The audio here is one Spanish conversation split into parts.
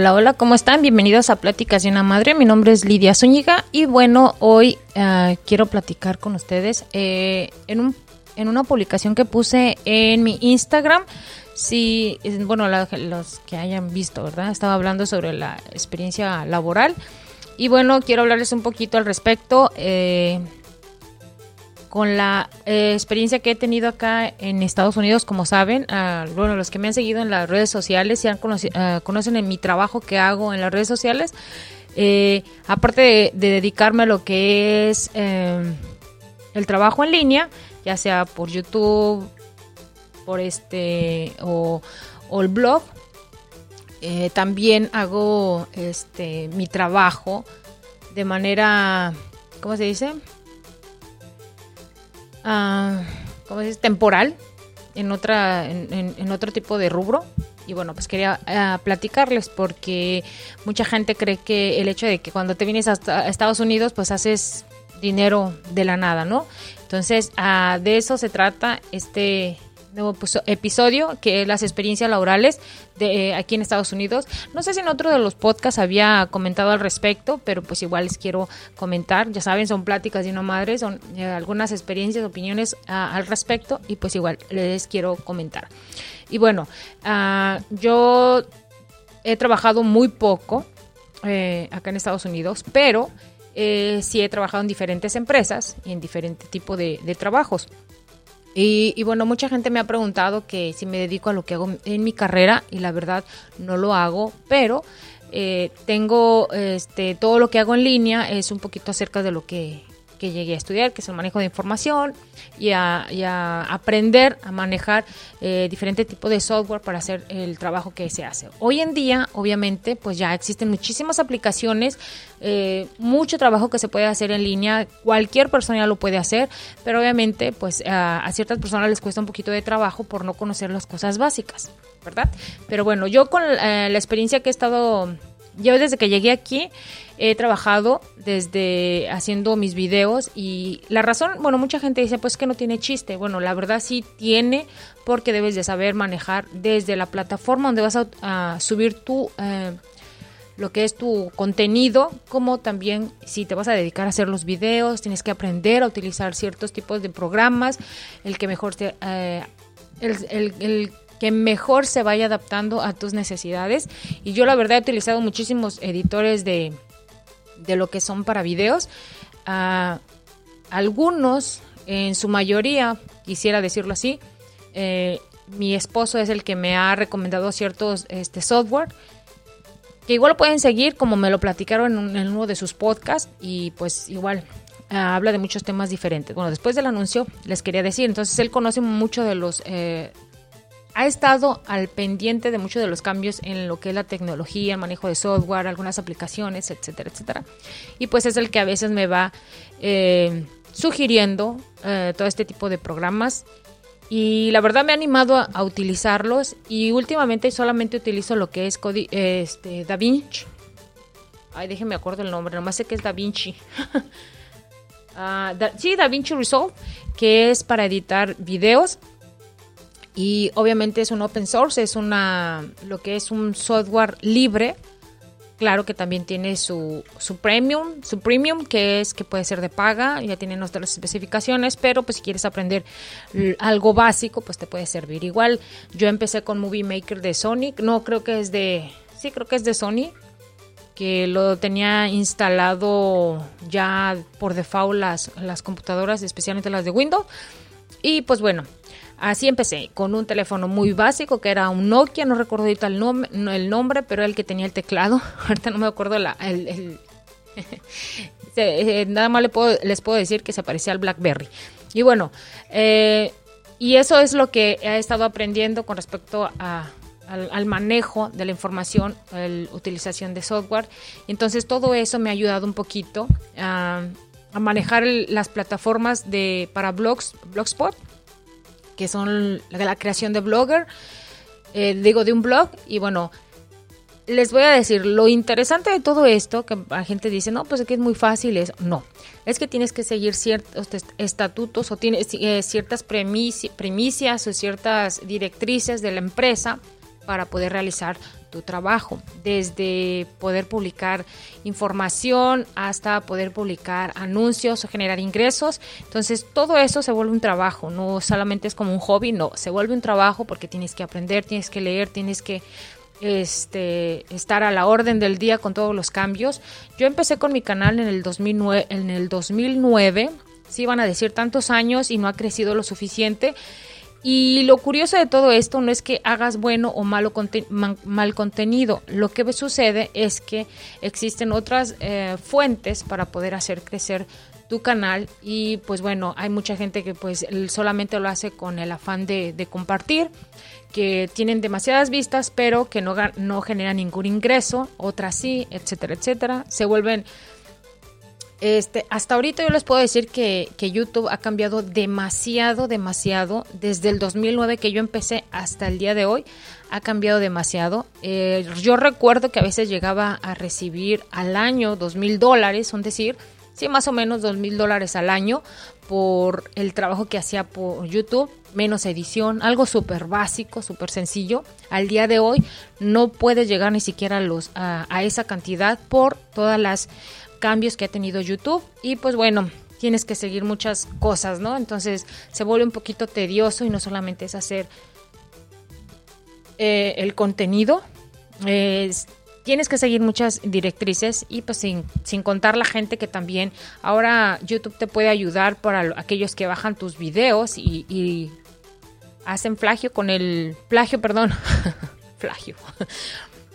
Hola, hola, ¿cómo están? Bienvenidos a Pláticas de una Madre. Mi nombre es Lidia Zúñiga y bueno, hoy uh, quiero platicar con ustedes eh, en, un, en una publicación que puse en mi Instagram. Si, bueno, los que hayan visto, ¿verdad? Estaba hablando sobre la experiencia laboral y bueno, quiero hablarles un poquito al respecto. Eh, con la eh, experiencia que he tenido acá en Estados Unidos, como saben, uh, bueno, los que me han seguido en las redes sociales y han uh, conocen en mi trabajo que hago en las redes sociales, eh, aparte de, de, dedicarme a lo que es eh, el trabajo en línea, ya sea por YouTube, por este o, o el blog, eh, también hago este mi trabajo de manera, ¿cómo se dice? Uh, ¿cómo se dice? temporal en otra en, en, en, otro tipo de rubro y bueno pues quería uh, platicarles porque mucha gente cree que el hecho de que cuando te vienes hasta Estados Unidos pues haces dinero de la nada no entonces uh, de eso se trata este nuevo episodio que las experiencias laborales de eh, aquí en Estados Unidos. No sé si en otro de los podcasts había comentado al respecto, pero pues igual les quiero comentar. Ya saben, son pláticas de una madre, son eh, algunas experiencias, opiniones al respecto y pues igual les quiero comentar. Y bueno, uh, yo he trabajado muy poco eh, acá en Estados Unidos, pero sí he trabajado en diferentes empresas y en diferente tipo de, de trabajos. Y, y, bueno, mucha gente me ha preguntado que si me dedico a lo que hago en mi carrera y la verdad no lo hago, pero eh, tengo este, todo lo que hago en línea es un poquito acerca de lo que, que llegué a estudiar, que es el manejo de información y a, aprender a manejar eh, diferentes tipos de software para hacer el trabajo que se hace. Hoy en día, obviamente, pues ya existen muchísimas aplicaciones, eh, mucho trabajo que se puede hacer en línea, cualquier persona lo puede hacer, pero obviamente, pues a, a ciertas personas les cuesta un poquito de trabajo por no conocer las cosas básicas, ¿verdad? Pero bueno, yo con eh, la experiencia que he estado yo desde que llegué aquí he trabajado desde haciendo mis videos y la razón, bueno, mucha gente dice pues que no tiene chiste. Bueno, la verdad sí tiene porque debes de saber manejar desde la plataforma donde vas a, subir tu eh, lo que es tu contenido, como también si te vas a dedicar a hacer los videos, tienes que aprender a utilizar ciertos tipos de programas, el que mejor te, eh, el, el que mejor se vaya adaptando a tus necesidades. Y yo la verdad he utilizado muchísimos editores de, de lo que son para videos. Uh, algunos, en su mayoría, quisiera decirlo así, eh, mi esposo es el que me ha recomendado ciertos este, software que igual pueden seguir como me lo platicaron en, un, en uno de sus podcasts y pues igual Uh, habla de muchos temas diferentes. Bueno, después del anuncio les quería decir, entonces él conoce mucho de los eh, ha estado al pendiente de muchos de los cambios en lo que es la tecnología, el manejo de software, algunas aplicaciones, etcétera, etcétera. Y pues es el que a veces me va eh, sugiriendo eh, todo este tipo de programas. Y la verdad me ha animado a, utilizarlos y últimamente solamente utilizo lo que es Codi este, DaVinci. Ay, déjenme acuerdo el nombre, nomás sé que es DaVinci. uh, da, sí, DaVinci Resolve, que es para editar videos y obviamente es un open source, es una lo que es un software libre. Claro que también tiene su, su premium, su premium que es que puede ser de paga, ya tiene nuestras especificaciones, pero pues si quieres aprender algo básico, pues te puede servir. Igual yo empecé con Movie Maker de Sony, no creo que es de, sí creo que es de Sony, que lo tenía instalado ya por default las, las computadoras, especialmente las de Windows. Y pues bueno, Así empecé, con un teléfono muy básico que era un Nokia, no recuerdo ahorita el, nom el nombre, pero el que tenía el teclado. Ahorita no me acuerdo la, el, el eh, nada más le puedo, les puedo decir que se parecía al BlackBerry. Y bueno, eh, y eso es lo que he estado aprendiendo con respecto a, al, manejo de la información, la utilización de software. Entonces todo eso me ha ayudado un poquito a, manejar las plataformas de para blogs, Blogspot que son la, la creación de blogger, eh, digo, de un blog. Y bueno, les voy a decir, lo interesante de todo esto, que la gente dice, no, pues es que es muy fácil, es, no, es que tienes que seguir ciertos estatutos o tienes eh, ciertas premisi, primicias o ciertas directrices de la empresa para poder realizar tu trabajo, desde poder publicar información hasta poder publicar anuncios o generar ingresos. Entonces todo eso se vuelve un trabajo, no solamente es como un hobby, no, se vuelve un trabajo porque tienes que aprender, tienes que leer, tienes que este, estar a la orden del día con todos los cambios. Yo empecé con mi canal en el 2009, en el 2009 sí van a decir tantos años y no ha crecido lo suficiente. Y lo curioso de todo esto no es que hagas bueno o malo mal contenido. Lo que sucede es que existen otras eh, fuentes para poder hacer crecer tu canal y pues bueno, hay mucha gente que pues solamente lo hace con el afán de, de compartir, que tienen demasiadas vistas pero que no, no generan ningún ingreso, otras sí, etcétera, etcétera. Se vuelven este, hasta ahorita yo les puedo decir que, YouTube ha cambiado demasiado, demasiado. Desde el 2009 que yo empecé hasta el día de hoy, ha cambiado demasiado. Eh, yo recuerdo que a veces llegaba a recibir al año dos mil dólares, son decir, sí, más o menos dos mil dólares al año por el trabajo que hacía por YouTube, menos edición, algo súper básico, súper sencillo. Al día de hoy no puedes llegar ni siquiera a, los, a esa cantidad por todas las cambios que ha tenido YouTube y pues bueno, tienes que seguir muchas cosas, ¿no? Entonces se vuelve un poquito tedioso y no solamente es hacer eh, el contenido, tienes que seguir muchas directrices y pues sin, sin, contar la gente que también ahora YouTube te puede ayudar para aquellos que bajan tus videos y, y hacen plagio con el plagio, perdón, plagio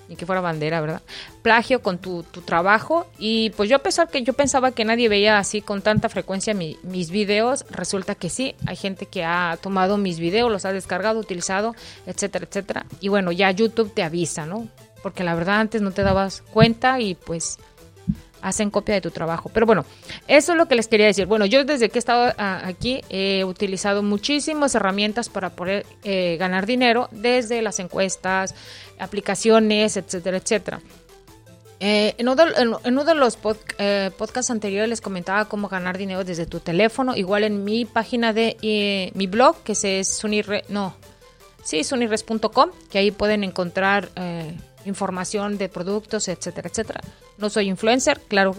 ni que fuera bandera, ¿verdad? Plagio con tu, tu, trabajo y pues yo a pesar que yo pensaba que nadie veía así con tanta frecuencia mis videos, resulta que sí, hay gente que ha tomado mis videos, los ha descargado, utilizado, etcétera, etcétera. Y bueno, ya YouTube te avisa, ¿no? Porque la verdad antes no te dabas cuenta y pues hacen copia de tu trabajo. Pero bueno, eso es lo que les quería decir. Bueno, yo desde que he estado ah, aquí he utilizado muchísimas herramientas para poder eh, ganar dinero, desde las encuestas, aplicaciones, etcétera, etcétera. Eh, en, uno, de los eh, podcasts anteriores les comentaba cómo ganar dinero desde tu teléfono. Igual en mi página de mi blog, que es Sunirre, no, sí, sunirres.com, que ahí pueden encontrar información de productos, etcétera, etcétera. No soy influencer, claro,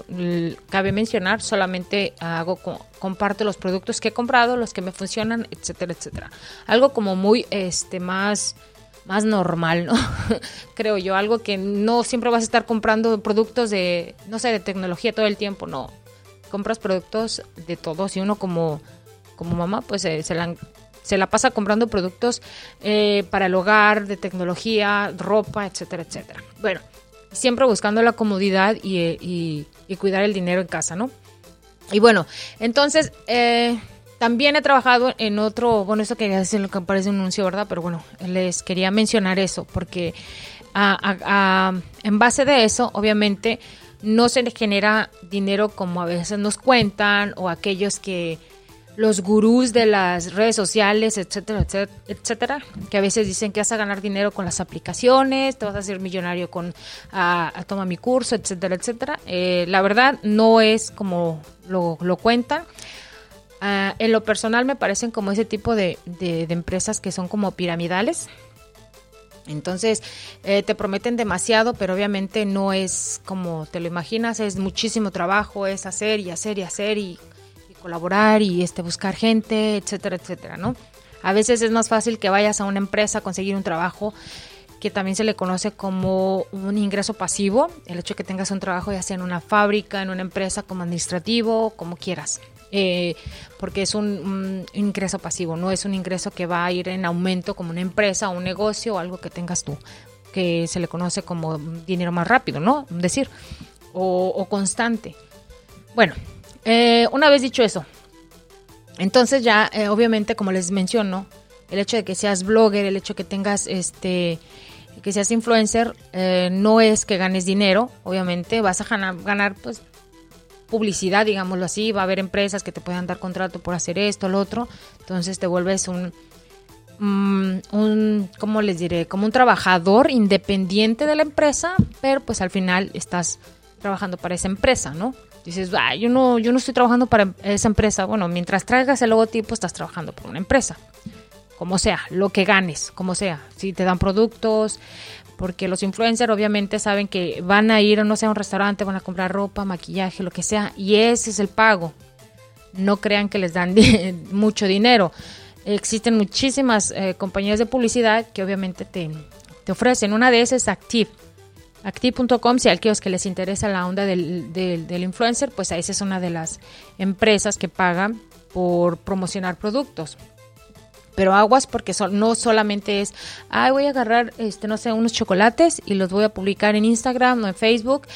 cabe mencionar, solamente hago comparto los productos que he comprado, los que me funcionan, etcétera, etcétera. Algo como muy este más más normal, ¿no? Creo yo, algo que no siempre vas a estar comprando productos de, no sé, de tecnología todo el tiempo, no. Compras productos de todos y uno como, como mamá, pues eh, se, la, se la pasa comprando productos eh, para el hogar, de tecnología, ropa, etcétera, etcétera. Bueno, siempre buscando la comodidad y, cuidar el dinero en casa, ¿no? Y bueno, entonces, eh, también he trabajado en otro, bueno, esto quería decir lo que parece un anuncio, ¿verdad? Pero bueno, les quería mencionar eso, porque en base de eso, obviamente, no se genera dinero como a veces nos cuentan o aquellos que los gurús de las redes sociales, etcétera, etcétera, etcétera, que a veces dicen que vas a ganar dinero con las aplicaciones, te vas a hacer millonario con a, toma mi curso, etcétera, etcétera. Eh, la verdad no es como lo, lo cuentan. Ah, en lo personal me parecen como ese tipo de, de, empresas que son como piramidales. Entonces eh, te prometen demasiado, pero obviamente no es como te lo imaginas, es muchísimo trabajo, es hacer y hacer y hacer y colaborar y este, buscar gente, etcétera, etcétera, ¿no? A veces es más fácil que vayas a una empresa a conseguir un trabajo que también se le conoce como un ingreso pasivo, el hecho de que tengas un trabajo ya sea en una fábrica, en una empresa como administrativo, como quieras, eh, porque es un, ingreso pasivo, no es un ingreso que va a ir en aumento como una empresa o un negocio o algo que tengas tú, que se le conoce como dinero más rápido, ¿no? Decir, o, o constante. Bueno, eh, una vez dicho eso, entonces ya, eh, obviamente, como les menciono, el hecho de que seas blogger, el hecho de que tengas, este, que seas influencer, eh, no es que ganes dinero, obviamente, vas a ganar, ganar, pues, publicidad, digámoslo así, va a haber empresas que te puedan dar contrato por hacer esto, lo otro, entonces te vuelves un, mm, un, ¿cómo les diré? Como un trabajador independiente de la empresa, pero pues al final estás trabajando para esa empresa, ¿no? Dices, ah, yo no, yo no estoy trabajando para esa empresa. Bueno, mientras traigas el logotipo, estás trabajando por una empresa. como sea, lo que ganes, como sea. Si te dan productos, porque los influencers obviamente saben que van a ir, no sé, a un restaurante, van a comprar ropa, maquillaje, lo que sea, y ese es el pago. No crean que les dan mucho dinero. Existen muchísimas eh, compañías de publicidad que obviamente te, te ofrecen. Una de esas es Active. Active.com, si a aquellos que les interesa la onda del, del, influencer, pues esa es una de las empresas que pagan por promocionar productos pero aguas porque no solamente es, ay, voy a agarrar, este, no sé, unos chocolates y los voy a publicar en Instagram o en Facebook.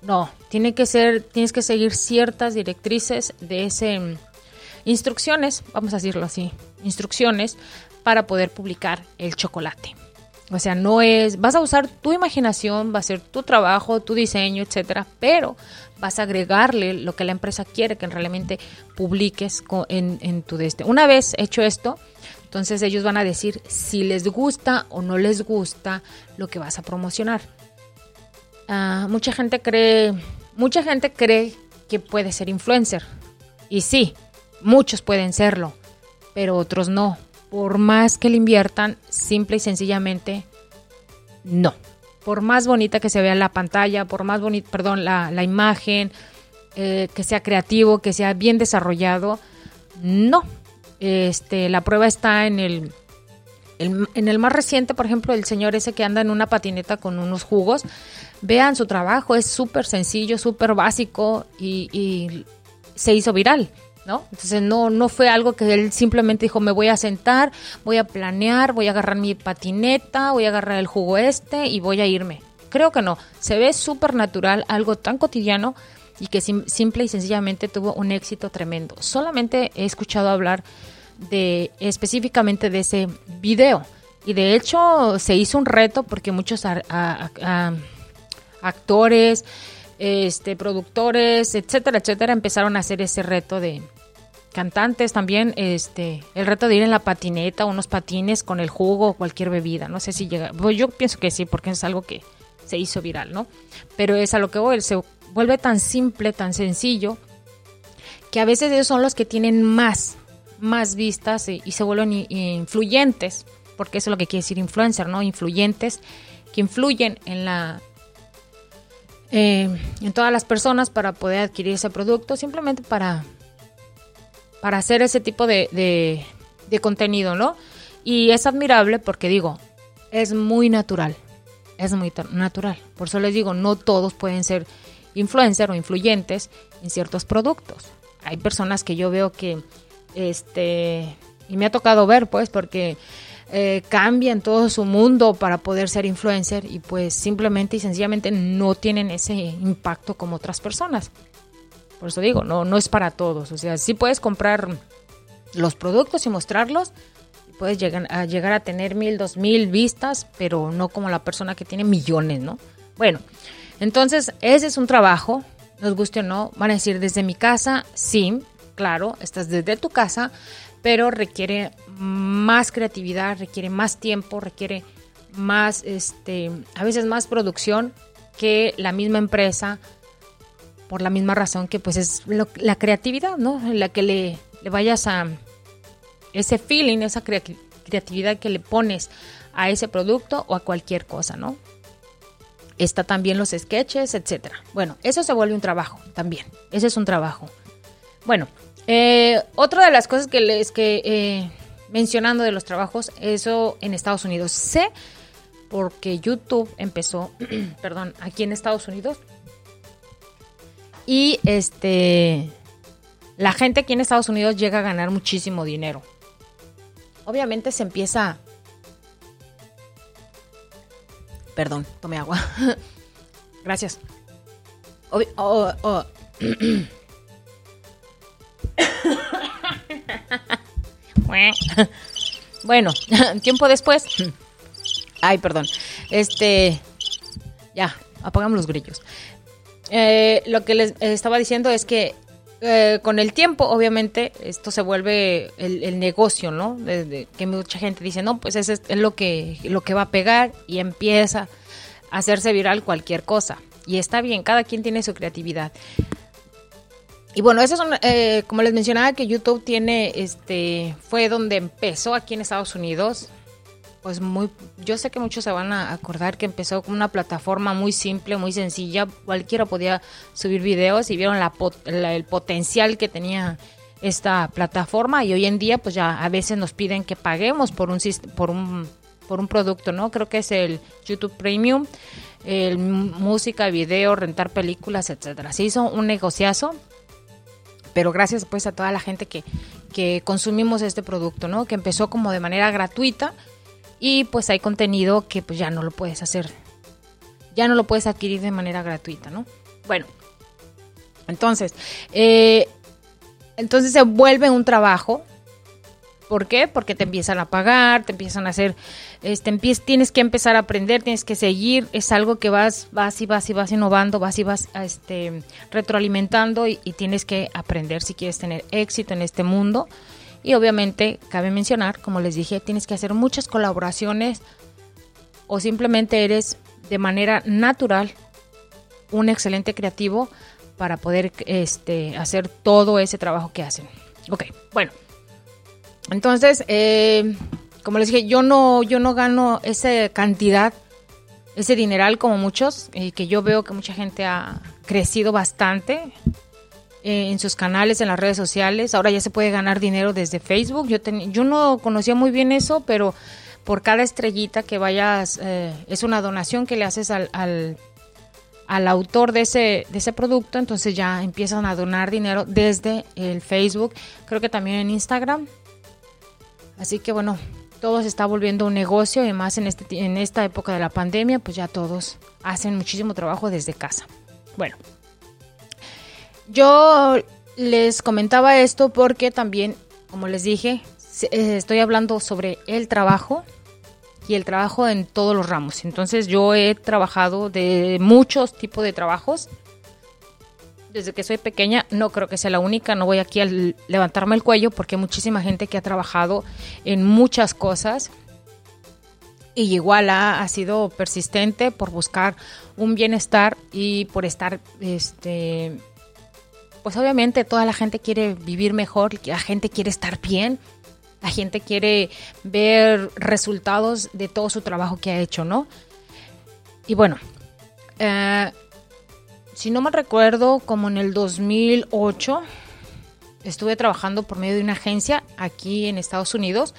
No, tiene que ser, tienes que seguir ciertas directrices de ese, mm, instrucciones, vamos a decirlo así, instrucciones para poder publicar el chocolate. O sea, no es, vas a usar tu imaginación, va a ser tu trabajo, tu diseño, etcétera, pero vas a agregarle lo que la empresa quiere que realmente publiques en, en tu deste. Una vez hecho esto, entonces ellos van a decir si les gusta o no les gusta lo que vas a promocionar. Ah, mucha gente cree, mucha gente cree que puede ser influencer. Y sí, muchos pueden serlo, pero otros no. Por más que le inviertan, simple y sencillamente no. Por más bonita que se vea la pantalla, por más bonita, perdón, la, imagen, eh, que sea creativo, que sea bien desarrollado, no, este, la prueba está en el, en el más reciente, por ejemplo, el señor ese que anda en una patineta con unos jugos. Vean su trabajo, es súper sencillo, súper básico y, se hizo viral. ¿No? Entonces no, no fue algo que él simplemente dijo, me voy a sentar, voy a planear, voy a agarrar mi patineta, voy a agarrar el jugo este y voy a irme. Creo que no, se ve súper natural, algo tan cotidiano y que simple y sencillamente tuvo un éxito tremendo. Solamente he escuchado hablar de específicamente de ese video y de hecho se hizo un reto porque muchos actores, este, productores, etcétera, etcétera, empezaron a hacer ese reto de cantantes también, este, el reto de ir en la patineta, unos patines con el jugo o cualquier bebida. No sé si llega, pues yo pienso que sí, porque es algo que se hizo viral, ¿no? Pero es a lo que voy, se vuelve tan simple, tan sencillo, que a veces ellos son los que tienen más, más vistas y, se vuelven influyentes, porque eso es lo que quiere decir influencer, ¿no? Influyentes, que influyen en la... Eh, en todas las personas para poder adquirir ese producto, simplemente para, para hacer ese tipo de, de, contenido, ¿no? Y es admirable porque digo, es muy natural, es muy natural. Por eso les digo, no todos pueden ser influencer o influyentes en ciertos productos. Hay personas que yo veo que, este, y me ha tocado ver, pues, porque eh, cambian todo su mundo para poder ser influencer y pues simplemente y sencillamente no tienen ese impacto como otras personas. Por eso digo, no, no es para todos. O sea, sí puedes comprar los productos y mostrarlos, puedes llegar a, llegar a tener mil, dos mil vistas, pero no como la persona que tiene millones, ¿no? Bueno, entonces, ese es un trabajo, nos guste o no, van a decir desde mi casa, sí, claro, estás desde tu casa, pero requiere más creatividad, requiere más tiempo, requiere más, este, a veces más producción que la misma empresa, por la misma razón que pues es la creatividad, ¿no? La que le, vayas a ese feeling, esa creatividad que le pones a ese producto o a cualquier cosa, ¿no? Está también los sketches, etcétera. Bueno, eso se vuelve un trabajo también. Ese es un trabajo. Bueno, eh, otra de las cosas que les que eh, mencionando de los trabajos, eso en Estados Unidos. Sé porque YouTube empezó, perdón, aquí en Estados Unidos. Y este la gente aquí en Estados Unidos llega a ganar muchísimo dinero. Obviamente se empieza Perdón, tome agua. Gracias. Oh, oh. bueno, tiempo después. Ay, perdón. Este. Ya, apagamos los grillos. Eh, lo que les estaba diciendo es que eh, con el tiempo, obviamente, esto se vuelve el, negocio, ¿no? que mucha gente dice, no, pues es, es lo que, lo que va a pegar y empieza a hacerse viral cualquier cosa. Y está bien, cada quien tiene su creatividad. y bueno, eso son, eh, como les mencionaba, que YouTube tiene, este, fue donde empezó aquí en Estados Unidos. Pues muy, yo sé que muchos se van a acordar que empezó con una plataforma muy simple, muy sencilla. Cualquiera podía subir videos y vieron la, el potencial que tenía esta plataforma y hoy en día pues ya a veces nos piden que paguemos por un por un por un producto, ¿no? Creo que es el YouTube Premium, el música, video, rentar películas, etcétera. Se hizo un negociazo pero gracias pues a toda la gente que, que consumimos este producto, ¿no? Que empezó como de manera gratuita y pues hay contenido que pues ya no lo puedes hacer, ya no lo puedes adquirir de manera gratuita, ¿no? Bueno, entonces, eh, entonces se vuelve un trabajo ¿Por qué? Porque te empiezan a pagar, te empiezan a hacer, este, tienes que empezar a aprender, tienes que seguir, es algo que vas, vas y vas y vas innovando, vas y vas este, retroalimentando y, tienes que aprender si quieres tener éxito en este mundo. Y obviamente, cabe mencionar, como les dije, tienes que hacer muchas colaboraciones o simplemente eres de manera natural un excelente creativo para poder este, hacer todo ese trabajo que hacen. Ok, bueno. Entonces, eh, como les dije, yo no, yo no gano esa cantidad, ese dineral como muchos, y que yo veo que mucha gente ha crecido bastante eh, en sus canales, en las redes sociales. Ahora ya se puede ganar dinero desde Facebook. Yo, yo no conocía muy bien eso, pero por cada estrellita que vayas, eh, es una donación que le haces al, al, al, autor de ese, de ese producto, entonces ya empiezan a donar dinero desde el Facebook, creo que también en Instagram. Así que bueno, todo se está volviendo un negocio y más en, este, en esta época de la pandemia, pues ya todos hacen muchísimo trabajo desde casa. Bueno, yo les comentaba esto porque también, como les dije, eh, estoy hablando sobre el trabajo y el trabajo en todos los ramos. Entonces yo he trabajado de muchos tipos de trabajos desde que soy pequeña, no creo que sea la única, no voy aquí a levantarme el cuello porque hay muchísima gente que ha trabajado en muchas cosas y igual ha, sido persistente por buscar un bienestar y por estar, este, pues obviamente toda la gente quiere vivir mejor, la gente quiere estar bien, la gente quiere ver resultados de todo su trabajo que ha hecho, ¿no? Y bueno, eh, si no me recuerdo, como en el 2008, estuve trabajando por medio de una agencia aquí en Estados Unidos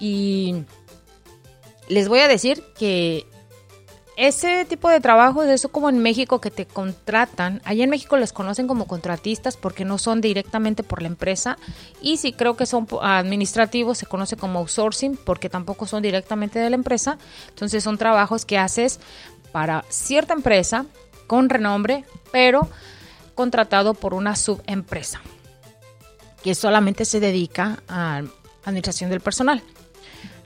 y les voy a decir que ese tipo de trabajo es eso como en México que te contratan. Allá en México les conocen como contratistas porque no son directamente por la empresa. Y si creo que son administrativos, se conoce como outsourcing porque tampoco son directamente de la empresa. Entonces son trabajos que haces para cierta empresa con renombre, pero contratado por una subempresa que solamente se dedica a administración del personal.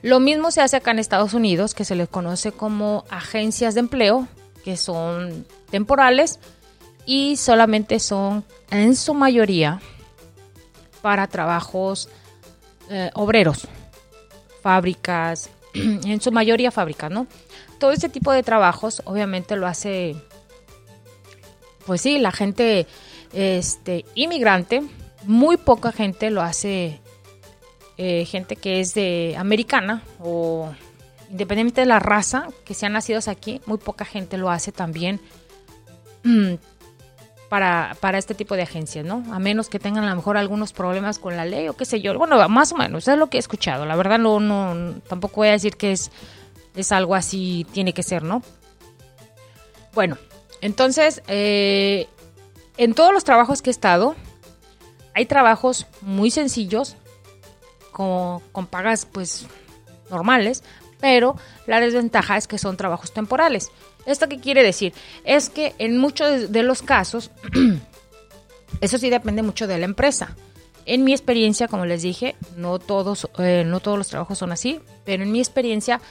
Lo mismo se hace acá en Estados Unidos, que se les conoce como agencias de empleo, que son temporales y solamente son en su mayoría para trabajos eh, obreros, fábricas, en su mayoría fábricas, ¿no? Todo ese tipo de trabajos obviamente lo hace pues sí, la gente este, inmigrante, muy poca gente lo hace, eh, gente que es de americana o independientemente de la raza, que sean nacidos aquí, muy poca gente lo hace también mm, para, para este tipo de agencias, ¿no? A menos que tengan a lo mejor algunos problemas con la ley o qué sé yo. Bueno, más o menos, es lo que he escuchado. La verdad no, tampoco voy a decir que es, es algo así, tiene que ser, ¿no? Bueno, entonces, eh, en todos los trabajos que he estado, hay trabajos muy sencillos, con, con pagas pues normales, pero la desventaja es que son trabajos temporales. ¿Esto qué quiere decir? Es que en muchos de los casos, eso sí depende mucho de la empresa. En mi experiencia, como les dije, no todos, eh, no todos los trabajos son así, pero en mi experiencia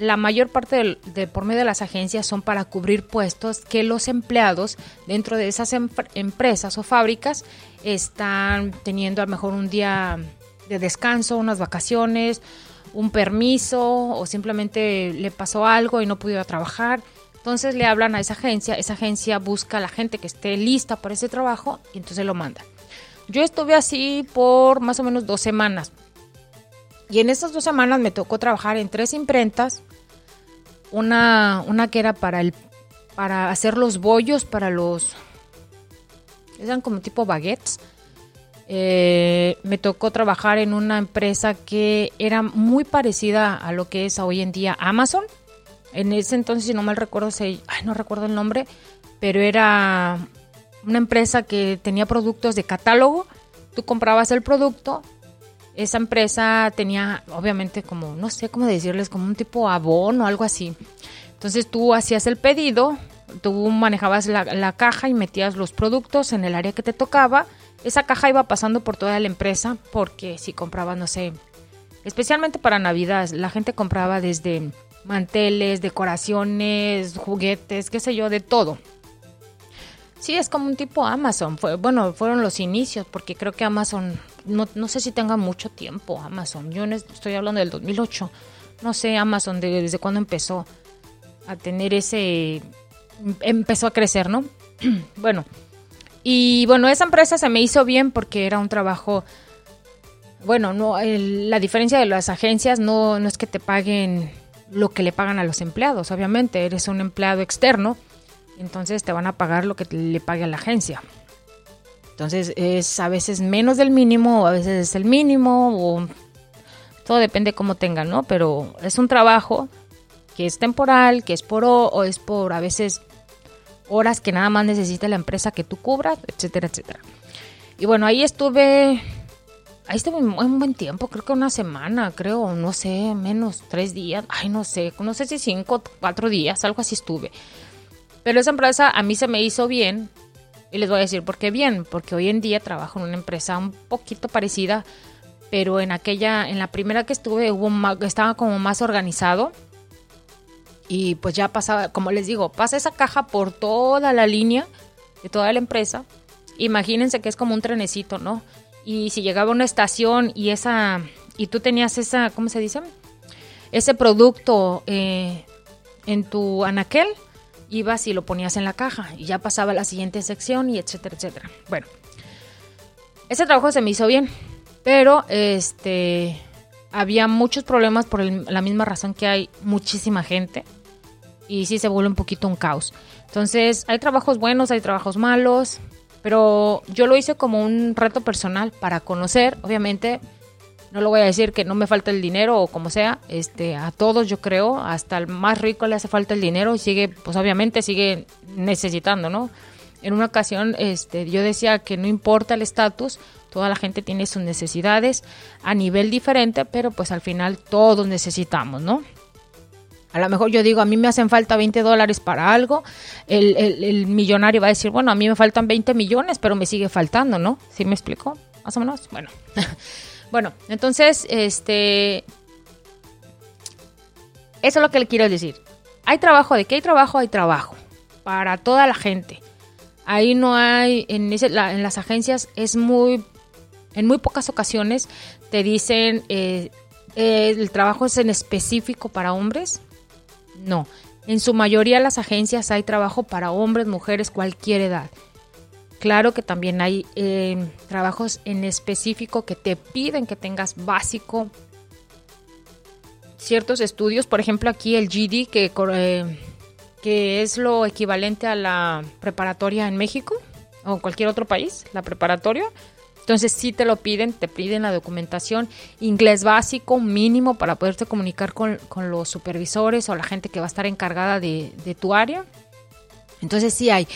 la mayor parte de, por medio de las agencias son para cubrir puestos que los empleados dentro de esas empresas o fábricas están teniendo a lo mejor un día de descanso, unas vacaciones, un permiso o simplemente le pasó algo y no pudo trabajar. Entonces le hablan a esa agencia, esa agencia busca a la gente que esté lista para ese trabajo y entonces lo mandan. Yo estuve así por más o menos dos semanas. Y en esas dos semanas me tocó trabajar en tres imprentas. Una, una que era para, el, para hacer los bollos, para los... Eran como tipo baguettes. Eh, me tocó trabajar en una empresa que era muy parecida a lo que es hoy en día Amazon en ese entonces, si no mal recuerdo, no recuerdo el nombre, pero era una empresa que tenía productos de catálogo. Tú comprabas el producto, esa empresa tenía, obviamente, como, no sé cómo decirles, como un tipo abono o algo así. Entonces tú hacías el pedido, tú manejabas la, caja y metías los productos en el área que te tocaba. Esa caja iba pasando por toda la empresa porque si comprabas, no sé, especialmente para Navidad, la gente compraba desde manteles, decoraciones, juguetes, qué sé yo, de todo. Sí, es como un tipo Amazon. Fue, bueno, fueron los inicios, porque creo que Amazon, no, no sé si tenga mucho tiempo Amazon. Yo estoy hablando del 2008. No sé Amazon desde cuándo empezó a tener ese... Empezó a crecer, ¿no? bueno, y bueno, esa empresa se me hizo bien porque era un trabajo... Bueno, no, la diferencia de las agencias no, no es que te paguen lo que le pagan a los empleados. Obviamente, eres un empleado externo, entonces te van a pagar lo que le pague a la agencia. Entonces es a veces menos del mínimo, o a veces es el mínimo, o todo depende cómo tengan, ¿no? Pero es un trabajo que es temporal, que es por o es por a veces horas que nada más necesita la empresa que tú cubras, etcétera, etcétera. Y bueno, ahí estuve ahí estuve un buen tiempo, creo que una semana, creo, no sé, menos, tres días, ay, no sé, no sé si cinco, cuatro días, algo así estuve. Pero esa empresa a mí se me hizo bien, y les voy a decir por qué bien, porque hoy en día trabajo en una empresa un poquito parecida, pero en aquella, en la primera que estuve, hubo estaba como más organizado. Y pues ya pasaba, como les digo, pasa esa caja por toda la línea de toda la empresa. Imagínense que es como un trenecito, ¿no? y si llegaba a una estación y esa y tú tenías esa, ¿cómo se dice? Ese producto eh, en tu anaquel, ibas y lo ponías en la caja y ya pasaba a la siguiente sección y etcétera, etcétera. Bueno, ese trabajo se me hizo bien, pero este había muchos problemas por la misma razón que hay muchísima gente y sí se vuelve un poquito un caos. Entonces, hay trabajos buenos, hay trabajos malos, pero yo lo hice como un reto personal para conocer, obviamente, no lo voy a decir que no me falta el dinero o como sea, este, a todos yo creo, hasta el más rico le hace falta el dinero y sigue, pues obviamente sigue necesitando, ¿no? En una ocasión este, yo decía que no importa el estatus, toda la gente tiene sus necesidades a nivel diferente, pero pues al final todos necesitamos, ¿no? A lo mejor yo digo, a mí me hacen falta 20 dólares para algo, el, millonario va a decir, bueno, a mí me faltan 20 millones, pero me sigue faltando, ¿no? ¿Sí me explico? Más o menos. Bueno, bueno entonces, este, eso es lo que le quiero decir. Hay trabajo, ¿de qué hay trabajo? Hay trabajo para toda la gente. Ahí no hay, en, en las agencias es muy, en muy pocas ocasiones te dicen, eh, eh, el trabajo es en específico para hombres no, en su mayoría las agencias hay trabajo para hombres, mujeres, cualquier edad. Claro que también hay eh, trabajos en específico que te piden que tengas básico ciertos estudios, por ejemplo aquí el GD que, eh, que es lo equivalente a la preparatoria en México o cualquier otro país, la preparatoria, entonces si te lo piden, te piden la documentación, inglés básico mínimo para poderte comunicar con, los supervisores o la gente que va a estar encargada de, tu área. Entonces sí hay.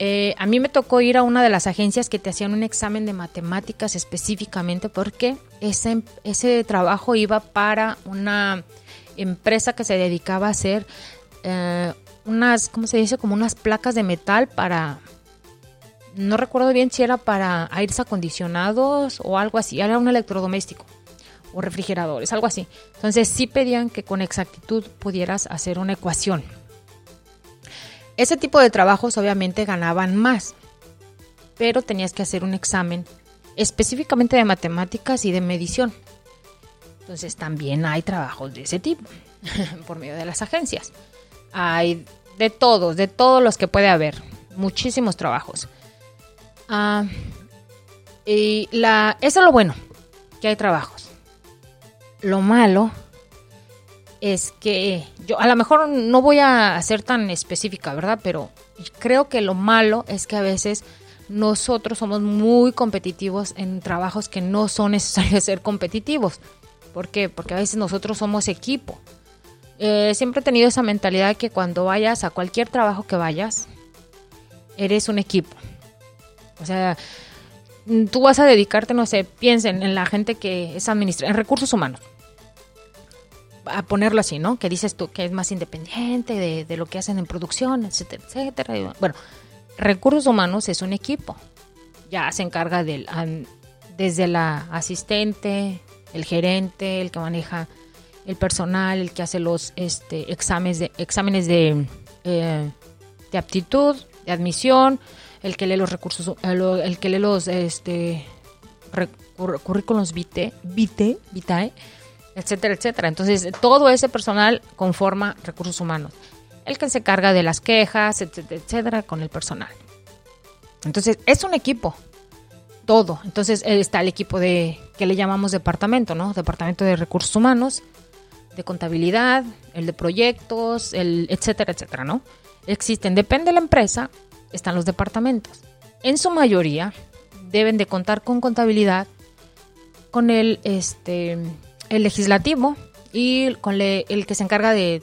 Eh, a mí me tocó ir a una de las agencias que te hacían un examen de matemáticas específicamente porque ese, ese trabajo iba para una empresa que se dedicaba a hacer eh, unas, ¿cómo se dice? Como unas placas de metal para, no recuerdo bien si era para aires acondicionados o algo así, era un electrodoméstico o refrigeradores, algo así. Entonces sí pedían que con exactitud pudieras hacer una ecuación. Ese tipo de trabajos obviamente ganaban más, pero tenías que hacer un examen específicamente de matemáticas y de medición. Entonces también hay trabajos de ese tipo por medio de las agencias. Hay de todos, de todos los que puede haber, muchísimos trabajos. Ah, y la, eso es lo bueno, que hay trabajos. Lo malo es que yo a lo mejor no voy a ser tan específica, ¿verdad? Pero creo que lo malo es que a veces nosotros somos muy competitivos en trabajos que no son necesarios ser competitivos. ¿Por qué? Porque a veces nosotros somos equipo. Eh, siempre he tenido esa mentalidad que cuando vayas a cualquier trabajo que vayas, eres un equipo. O sea, tú vas a dedicarte, no sé, piensen en la gente que es administra en recursos humanos a ponerlo así, ¿no? Que dices tú que es más independiente de, lo que hacen en producción, etcétera, etcétera. Bueno, recursos humanos es un equipo. Ya se encarga del desde la asistente, el gerente, el que maneja el personal, el que hace los este, exámenes de exámenes de, eh, de aptitud, de admisión, el que lee los recursos, el, el que lee los este currículums vitae, vitae, vitae etcétera, etcétera. Entonces, todo ese personal conforma recursos humanos. El que se encarga de las quejas, etcétera, etcétera, con el personal. Entonces, es un equipo. Todo. Entonces, está el equipo de, que le llamamos departamento, ¿no? Departamento de recursos humanos, de contabilidad, el de proyectos, el etcétera, etcétera, ¿no? Existen, depende de la empresa, están los departamentos. En su mayoría, deben de contar con contabilidad, con el, este, el legislativo y con el que se encarga de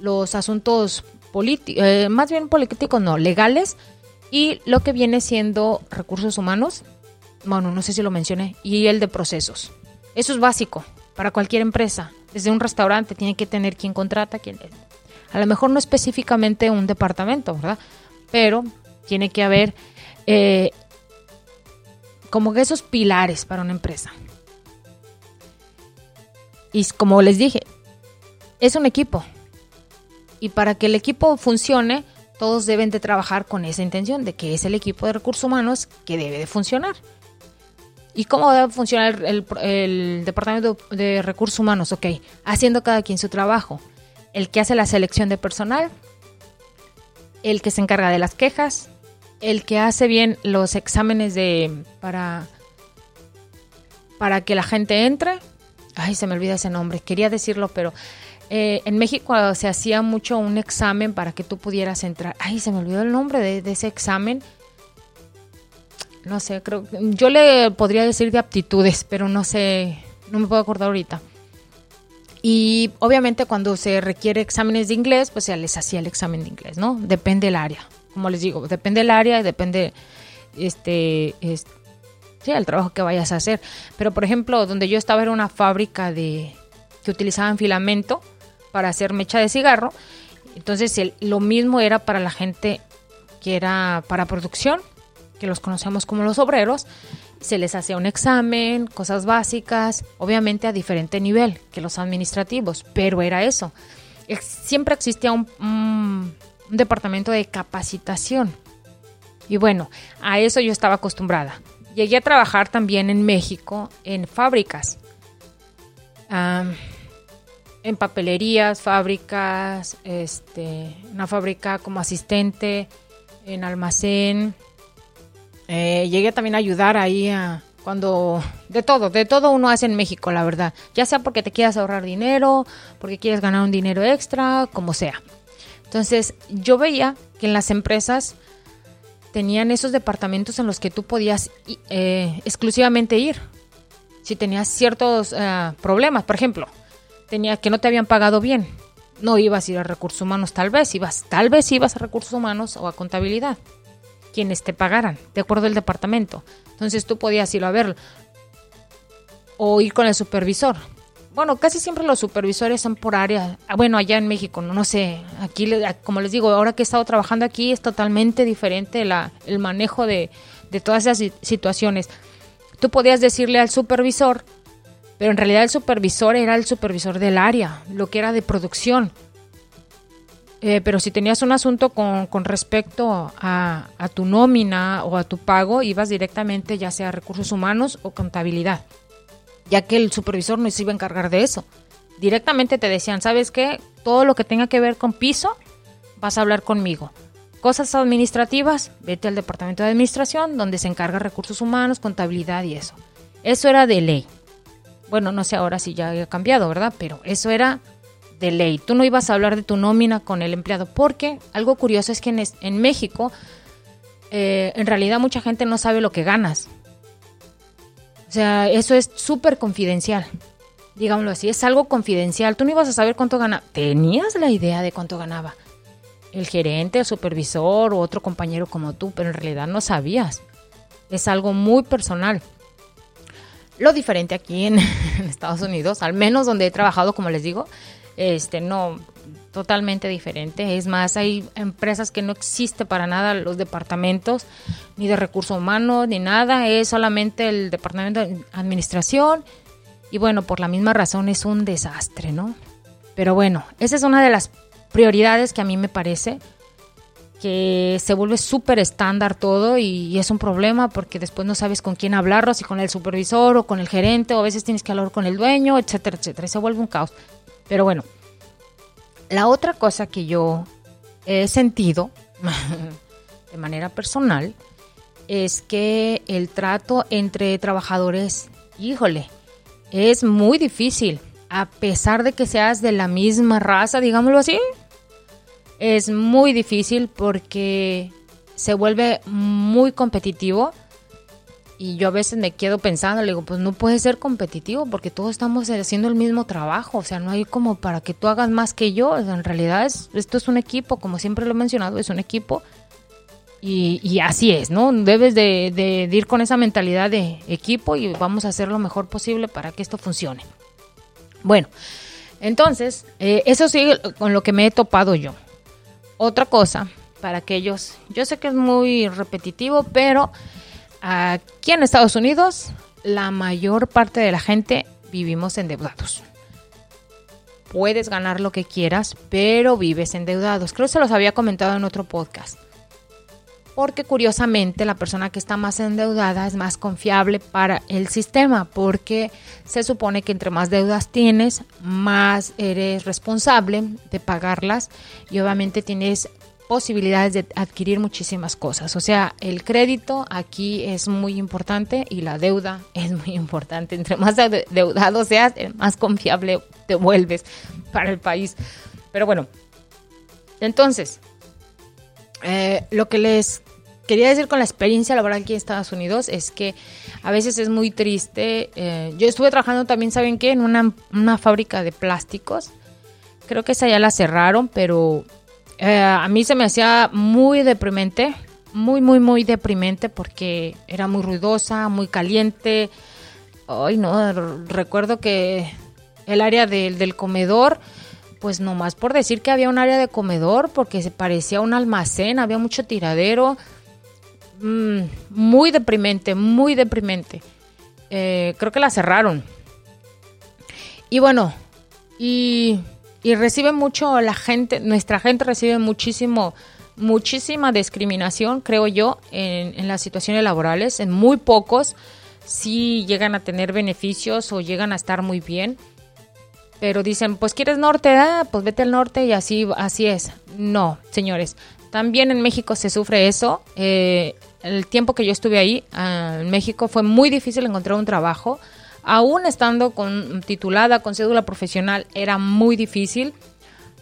los asuntos políticos, eh, más bien políticos, no, legales, y lo que viene siendo recursos humanos, bueno, no sé si lo mencioné, y el de procesos. Eso es básico para cualquier empresa. Desde un restaurante tiene que tener quien contrata, quien... A lo mejor no específicamente un departamento, ¿verdad? Pero tiene que haber eh, como que esos pilares para una empresa. Y como les dije, es un equipo. Y para que el equipo funcione, todos deben de trabajar con esa intención de que es el equipo de recursos humanos que debe de funcionar. ¿Y cómo debe funcionar el, departamento de recursos humanos? Ok, haciendo cada quien su trabajo. El que hace la selección de personal, el que se encarga de las quejas, el que hace bien los exámenes de para para que la gente entre ay, se me olvida ese nombre, quería decirlo, pero eh, en México se hacía mucho un examen para que tú pudieras entrar. Ay, se me olvidó el nombre de, ese examen. No sé, creo yo le podría decir de aptitudes, pero no sé, no me puedo acordar ahorita. Y obviamente cuando se requiere exámenes de inglés, pues se les hacía el examen de inglés, ¿no? Depende del área. Como les digo, depende del área y depende este, este sí, el trabajo que vayas a hacer. Pero, por ejemplo, donde yo estaba era una fábrica de que utilizaban filamento para hacer mecha de cigarro. Entonces, lo mismo era para la gente que era para producción, que los conocemos como los obreros. Se les hacía un examen, cosas básicas, obviamente a diferente nivel que los administrativos, pero era eso. Siempre existía un, departamento de capacitación. Y bueno, a eso yo estaba acostumbrada. Llegué a trabajar también en México en fábricas, en papelerías, fábricas, este, una fábrica como asistente, en almacén. Eh, llegué también a ayudar ahí a cuando de todo, de todo uno hace en México, la verdad. Ya sea porque te quieras ahorrar dinero, porque quieres ganar un dinero extra, como sea. Entonces, yo veía que en las empresas tenían esos departamentos en los que tú podías eh, exclusivamente ir. Si tenías ciertos eh, problemas, por ejemplo, tenía que no te habían pagado bien, no ibas a ir a recursos humanos, tal vez ibas, tal vez ibas a recursos humanos o a contabilidad, quienes te pagaran, de acuerdo al departamento. Entonces tú podías ir a verlo o ir con el supervisor bueno, casi siempre los supervisores son por área, ah, bueno, allá en México, no, sé, aquí, como les digo, ahora que he estado trabajando aquí es totalmente diferente el manejo de, todas esas situaciones. Tú podías decirle al supervisor, pero en realidad el supervisor era el supervisor del área, lo que era de producción. Eh, pero si tenías un asunto con, con respecto a, a, tu nómina o a tu pago, ibas directamente ya sea a recursos humanos o contabilidad ya que el supervisor no se iba a encargar de eso. Directamente te decían, ¿sabes qué? Todo lo que tenga que ver con piso vas a hablar conmigo. Cosas administrativas, vete al departamento de administración, donde se encarga recursos humanos, contabilidad y eso. Eso era de ley. Bueno, no sé ahora si ya ha cambiado, ¿verdad? Pero eso era de ley. Tú no ibas a hablar de tu nómina con el empleado, porque algo curioso es que en, México, eh, en realidad mucha gente no sabe lo que ganas. O sea, eso es súper confidencial. Digámoslo así, es algo confidencial. Tú no ibas a saber cuánto ganaba. Tenías la idea de cuánto ganaba el gerente, el supervisor o otro compañero como tú, pero en realidad no sabías. Es algo muy personal. Lo diferente aquí en, Estados Unidos, al menos donde he trabajado, como les digo, este no totalmente diferente. Es más, hay empresas que no existe para nada los departamentos ni de recursos humanos ni nada, es solamente el departamento de administración y bueno, por la misma razón es un desastre, ¿no? Pero bueno, esa es una de las prioridades que a mí me parece que se vuelve súper estándar todo y, es un problema porque después no sabes con quién hablarlo, si con el supervisor o con el gerente o a veces tienes que hablar con el dueño, etcétera, etcétera. Y se vuelve un caos. Pero bueno, la otra cosa que yo he sentido de manera personal es que el trato entre trabajadores, híjole, es muy difícil. A pesar de que seas de la misma raza, digámoslo así, es muy difícil porque se vuelve muy competitivo y yo a veces me quedo pensando, le digo, pues no puede ser competitivo porque todos estamos haciendo el mismo trabajo, o sea, no hay como para que tú hagas más que yo, en realidad esto es un equipo, como siempre lo he mencionado, es un equipo y, así es, ¿no? Debes de, ir con esa mentalidad de equipo y vamos a hacer lo mejor posible para que esto funcione. Bueno, entonces, eh, eso sí con lo que me he topado yo. Otra cosa, para aquellos, yo sé que es muy repetitivo, pero aquí en Estados Unidos la mayor parte de la gente vivimos endeudados. Puedes ganar lo que quieras, pero vives endeudados. Creo que se los había comentado en otro podcast porque curiosamente la persona que está más endeudada es más confiable para el sistema, porque se supone que entre más deudas tienes, más eres responsable de pagarlas y obviamente tienes posibilidades de adquirir muchísimas cosas. O sea, el crédito aquí es muy importante y la deuda es muy importante. Entre más deudado seas, más confiable te vuelves para el país. Pero bueno, entonces, eh, lo que les quería decir con la experiencia laboral aquí en Estados Unidos es que a veces es muy triste. Eh, yo estuve trabajando también, ¿saben qué? En una, fábrica de plásticos. Creo que esa ya la cerraron, pero eh, a mí se me hacía muy deprimente. Muy, muy, muy deprimente porque era muy ruidosa, muy caliente. Ay, no, recuerdo que el área del comedor pues nomás por decir que había un área de comedor, porque se parecía un almacén, había mucho tiradero, mm, muy deprimente, muy deprimente. Eh, creo que la cerraron. Y bueno, y, y recibe mucho la gente, nuestra gente recibe muchísimo, muchísima discriminación, creo yo, en, las situaciones laborales, en muy pocos sí llegan a tener beneficios o llegan a estar muy bien pero dicen, pues quieres norte, ah, pues vete al norte y así, así es. No, señores, también en México se sufre eso. Eh, el tiempo que yo estuve ahí, ah, en México, fue muy difícil encontrar un trabajo. Aún estando con, titulada con cédula profesional, era muy difícil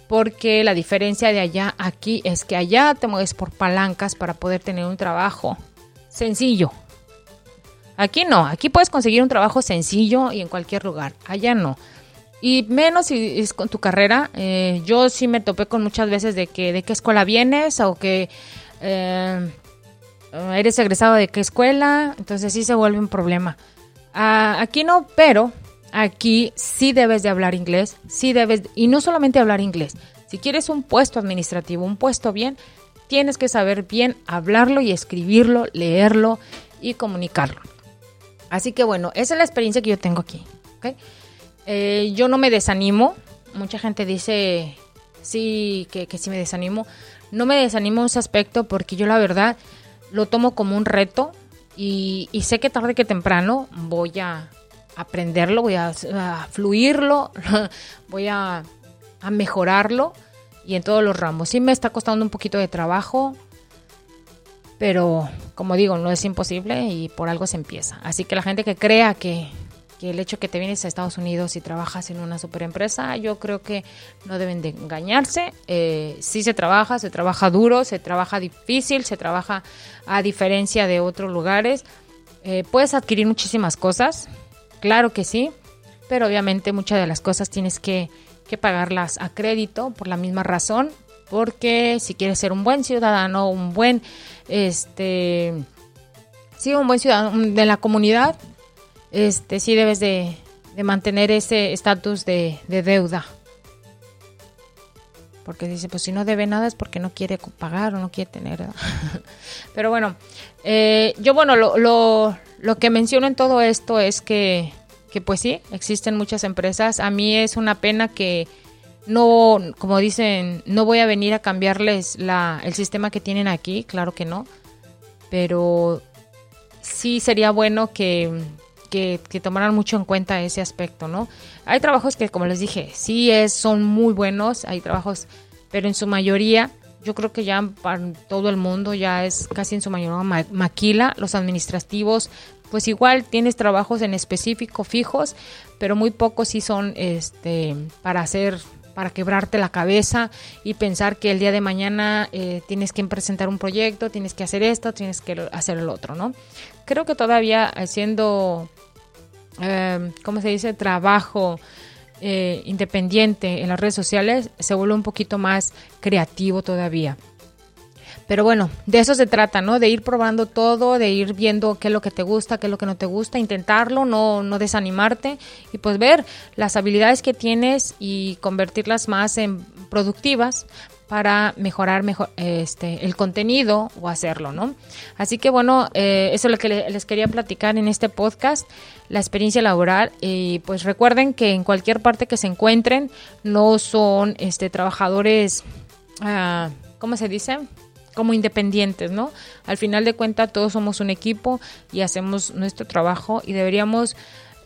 porque la diferencia de allá aquí es que allá te mueves por palancas para poder tener un trabajo sencillo. Aquí no, aquí puedes conseguir un trabajo sencillo y en cualquier lugar. Allá no. Y menos si es con tu carrera. Eh, yo sí me topé con muchas veces de que de qué escuela vienes o que eh, eres egresado de qué escuela. Entonces sí se vuelve un problema. Ah, aquí no, pero aquí sí debes de hablar inglés. Sí debes, y no solamente hablar inglés. Si quieres un puesto administrativo, un puesto bien, tienes que saber bien hablarlo y escribirlo, leerlo y comunicarlo. Así que bueno, esa es la experiencia que yo tengo aquí. Eh, yo no me desanimo. Mucha gente dice, sí, que, que sí me desanimo. No me desanimo en ese aspecto porque yo la verdad lo tomo como un reto y, sé que tarde que temprano voy a aprenderlo, voy a, fluirlo, voy a, mejorarlo y en todos los ramos. Sí me está costando un poquito de trabajo, pero como digo, no es imposible y por algo se empieza. Así que la gente que crea que, que el hecho que te vienes a Estados Unidos y trabajas en una super empresa, yo creo que no deben de engañarse. Eh, sí se trabaja, se trabaja duro, se trabaja difícil, se trabaja a diferencia de otros lugares. Eh, puedes adquirir muchísimas cosas, claro que sí, pero obviamente muchas de las cosas tienes que, que pagarlas a crédito por la misma razón, porque si quieres ser un buen ciudadano, un buen, este, sí, un buen ciudadano de la comunidad, este, sí debes de, de mantener ese estatus de, de deuda. Porque dice, pues si no debe nada es porque no quiere pagar o no quiere tener. Pero bueno, eh, yo bueno, lo, lo, lo que menciono en todo esto es que, que pues sí, existen muchas empresas. A mí es una pena que no, como dicen, no voy a venir a cambiarles la, el sistema que tienen aquí, claro que no. Pero sí sería bueno que, que, que, tomaran mucho en cuenta ese aspecto, ¿no? Hay trabajos que, como les dije, sí es, son muy buenos, hay trabajos, pero en su mayoría, yo creo que ya para todo el mundo ya es casi en su mayoría ma maquila, los administrativos, pues igual tienes trabajos en específico fijos, pero muy pocos sí son este para hacer para quebrarte la cabeza y pensar que el día de mañana eh, tienes que presentar un proyecto, tienes que hacer esto, tienes que hacer el otro, ¿no? Creo que todavía haciendo, eh, ¿cómo se dice?, trabajo eh, independiente en las redes sociales, se vuelve un poquito más creativo todavía. Pero bueno, de eso se trata, ¿no? De ir probando todo, de ir viendo qué es lo que te gusta, qué es lo que no te gusta, intentarlo, no, no desanimarte y pues ver las habilidades que tienes y convertirlas más en productivas para mejorar mejor este el contenido o hacerlo, ¿no? Así que bueno, eh, eso es lo que les quería platicar en este podcast, la experiencia laboral y pues recuerden que en cualquier parte que se encuentren no son este trabajadores, uh, ¿cómo se dice? como independientes, ¿no? Al final de cuentas todos somos un equipo y hacemos nuestro trabajo y deberíamos,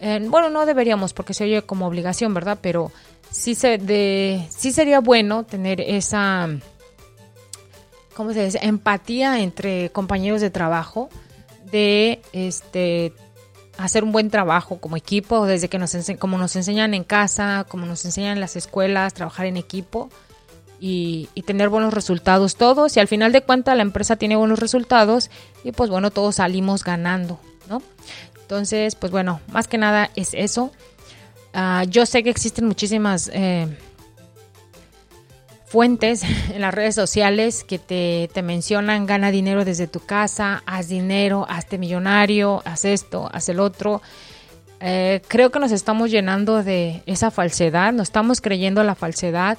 eh, bueno, no deberíamos porque se oye como obligación, ¿verdad? Pero sí, se de, sí sería bueno tener esa, ¿cómo se dice? Empatía entre compañeros de trabajo de, este, hacer un buen trabajo como equipo, desde que nos como nos enseñan en casa, como nos enseñan en las escuelas, trabajar en equipo y, y, tener buenos resultados todos y al final de cuentas la empresa tiene buenos resultados y pues bueno, todos salimos ganando, ¿no? Entonces, pues bueno, más que nada es eso. Uh, yo sé que existen muchísimas eh, fuentes en las redes sociales que te, te, mencionan gana dinero desde tu casa, haz dinero, hazte millonario, haz esto, haz el otro. Eh, creo que nos estamos llenando de esa falsedad, nos estamos creyendo la falsedad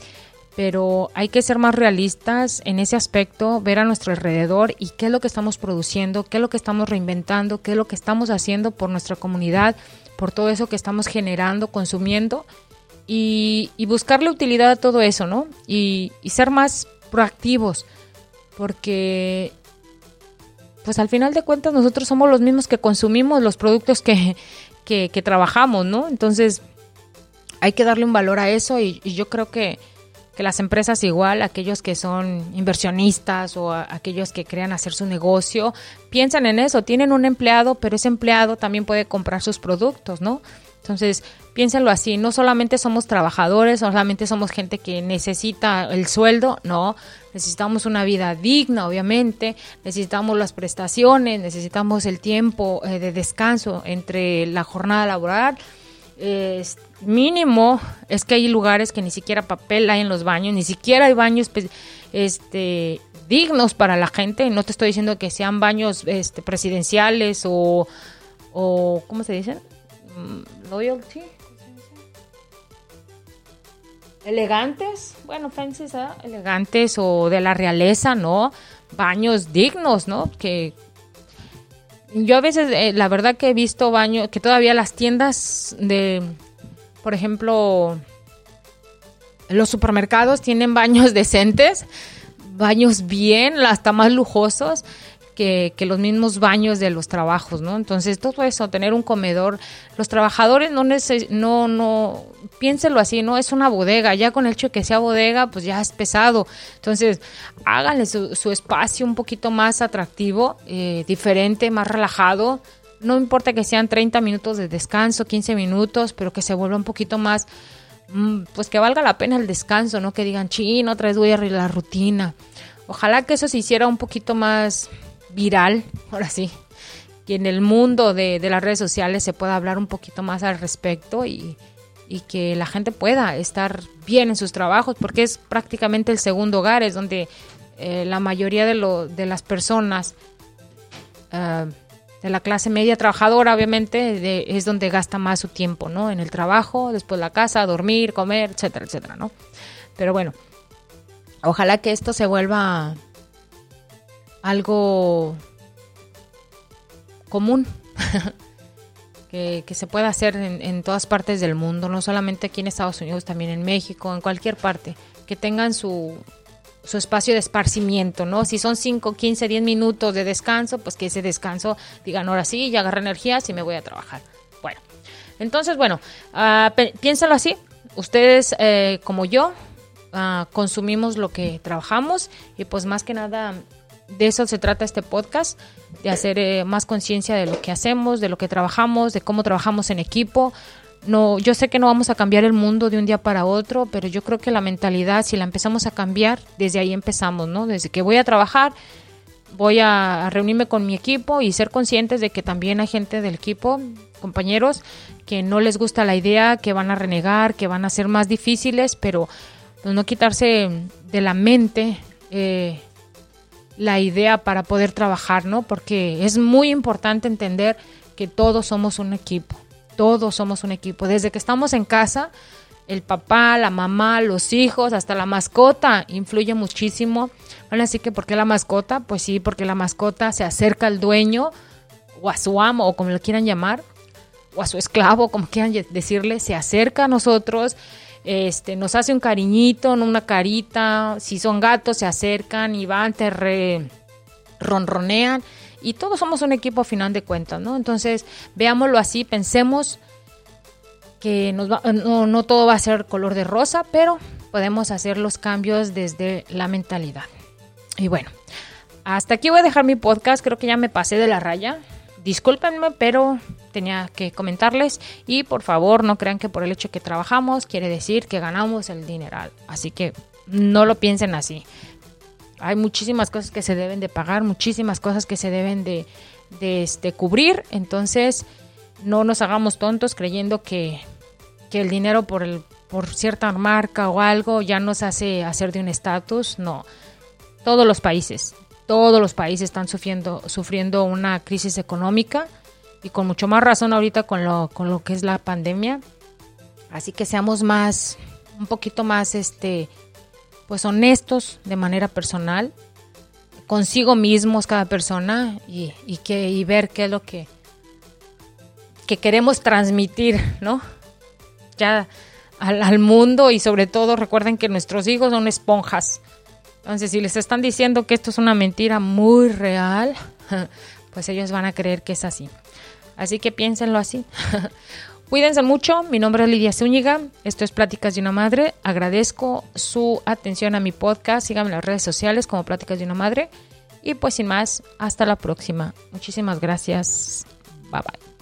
pero hay que ser más realistas en ese aspecto, ver a nuestro alrededor y qué es lo que estamos produciendo, qué es lo que estamos reinventando, qué es lo que estamos haciendo por nuestra comunidad, por todo eso que estamos generando, consumiendo y, buscarle utilidad a todo eso, ¿no? Y, y, ser más proactivos, porque pues al final de cuentas nosotros somos los mismos que consumimos los productos que, que, que trabajamos, ¿no? Entonces hay que darle un valor a eso y, y yo creo que que las empresas igual, aquellos que son inversionistas o aquellos que crean hacer su negocio, piensan en eso, tienen un empleado, pero ese empleado también puede comprar sus productos, ¿no? Entonces, piénsenlo así, no solamente somos trabajadores, no solamente somos gente que necesita el sueldo, no, necesitamos una vida digna, obviamente, necesitamos las prestaciones, necesitamos el tiempo eh, de descanso entre la jornada laboral, eh, mínimo es que hay lugares que ni siquiera papel hay en los baños, ni siquiera hay baños este, dignos para la gente. No te estoy diciendo que sean baños este, presidenciales o, o, ¿cómo se dicen? Mm, loyalty. Elegantes, bueno, fancy, ¿eh? elegantes o de la realeza, ¿no? Baños dignos, ¿no? Que yo a veces, eh, la verdad que he visto baños, que todavía las tiendas de, por ejemplo, los supermercados tienen baños decentes, baños bien, hasta más lujosos, que, los mismos baños de los trabajos, ¿no? Entonces, todo eso, tener un comedor, los trabajadores no, no, no, piénselo así, ¿no? Es una bodega, ya con el hecho de que sea bodega, pues ya es pesado. Entonces, háganle su, su espacio un poquito más atractivo, eh, diferente, más relajado. No importa que sean 30 minutos de descanso, 15 minutos, pero que se vuelva un poquito más, mm, pues que valga la pena el descanso, ¿no? Que digan, chino, otra vez voy a la rutina. Ojalá que eso se hiciera un poquito más viral, ahora sí, que en el mundo de, las redes sociales se pueda hablar un poquito más al respecto y, que la gente pueda estar bien en sus trabajos, porque es prácticamente el segundo hogar, es donde eh, la mayoría de, lo, de las personas eh, de la clase media trabajadora, obviamente, es donde gasta más su tiempo, ¿no? En el trabajo, después la casa, dormir, comer, etcétera, etcétera, ¿no? Pero bueno, ojalá que esto se vuelva algo común que, se pueda hacer en, todas partes del mundo, no solamente aquí en Estados Unidos, también en México, en cualquier parte, que tengan su, su espacio de esparcimiento, ¿no? Si son 5, 15, 10 minutos de descanso, pues que ese descanso digan, ahora sí, ya agarré energías y me voy a trabajar. Bueno, entonces, bueno, uh, piénsalo así, ustedes eh, como yo, ah, consumimos lo que trabajamos y pues más que nada de eso se trata este podcast, de hacer eh, más conciencia de lo que hacemos, de lo que trabajamos, de cómo trabajamos en equipo. No, yo sé que no vamos a cambiar el mundo de un día para otro, pero yo creo que la mentalidad, si la empezamos a cambiar, desde ahí empezamos, ¿no? Desde que voy a trabajar, voy a, reunirme con mi equipo y ser conscientes de que también hay gente del equipo, compañeros, que no les gusta la idea, que van a renegar, que van a ser más difíciles, pero no quitarse de la mente eh, la idea para poder trabajar, ¿no? Porque es muy importante entender que todos somos un equipo, todos somos un equipo. Desde que estamos en casa, el papá, la mamá, los hijos, hasta la mascota influye muchísimo. Bueno, así que ¿por qué la mascota? Pues sí, porque la mascota se acerca al dueño o a su amo o como lo quieran llamar, o a su esclavo, como quieran decirle, se acerca a nosotros este, nos hace un cariñito, una carita, si son gatos se acercan y van, te ronronean y todos somos un equipo a final de cuentas, ¿no? Entonces, veámoslo así, pensemos que no, no todo va a ser color de rosa, pero podemos hacer los cambios desde la mentalidad. Y bueno, hasta aquí voy a dejar mi podcast, creo que ya me pasé de la raya. Discúlpenme, pero tenía que comentarles y por favor no crean que por el hecho que trabajamos quiere decir que ganamos el dineral. Así que no lo piensen así. Hay muchísimas cosas que se deben de pagar, muchísimas cosas que se deben de, este, cubrir. Entonces no nos hagamos tontos creyendo que, que el dinero por, el, por cierta marca o algo ya nos hace hacer de un estatus. No. Todos los países, todos los países están sufriendo, sufriendo una crisis económica y con mucho más razón ahorita con lo, con lo que es la pandemia. Así que seamos más, un poquito más, este, pues honestos de manera personal, consigo mismos cada persona y, que, y ver qué es lo que, que queremos transmitir, ¿no? Ya al, al mundo y sobre todo recuerden que nuestros hijos son esponjas entonces, si les están diciendo que esto es una mentira muy real, pues ellos van a creer que es así. Así que piénsenlo así. Cuídense mucho, mi nombre es Lidia Zúñiga, esto es Pláticas de una Madre, agradezco su atención a mi podcast, síganme en las redes sociales como Pláticas de una Madre y pues sin más, hasta la próxima. Muchísimas gracias, bye bye.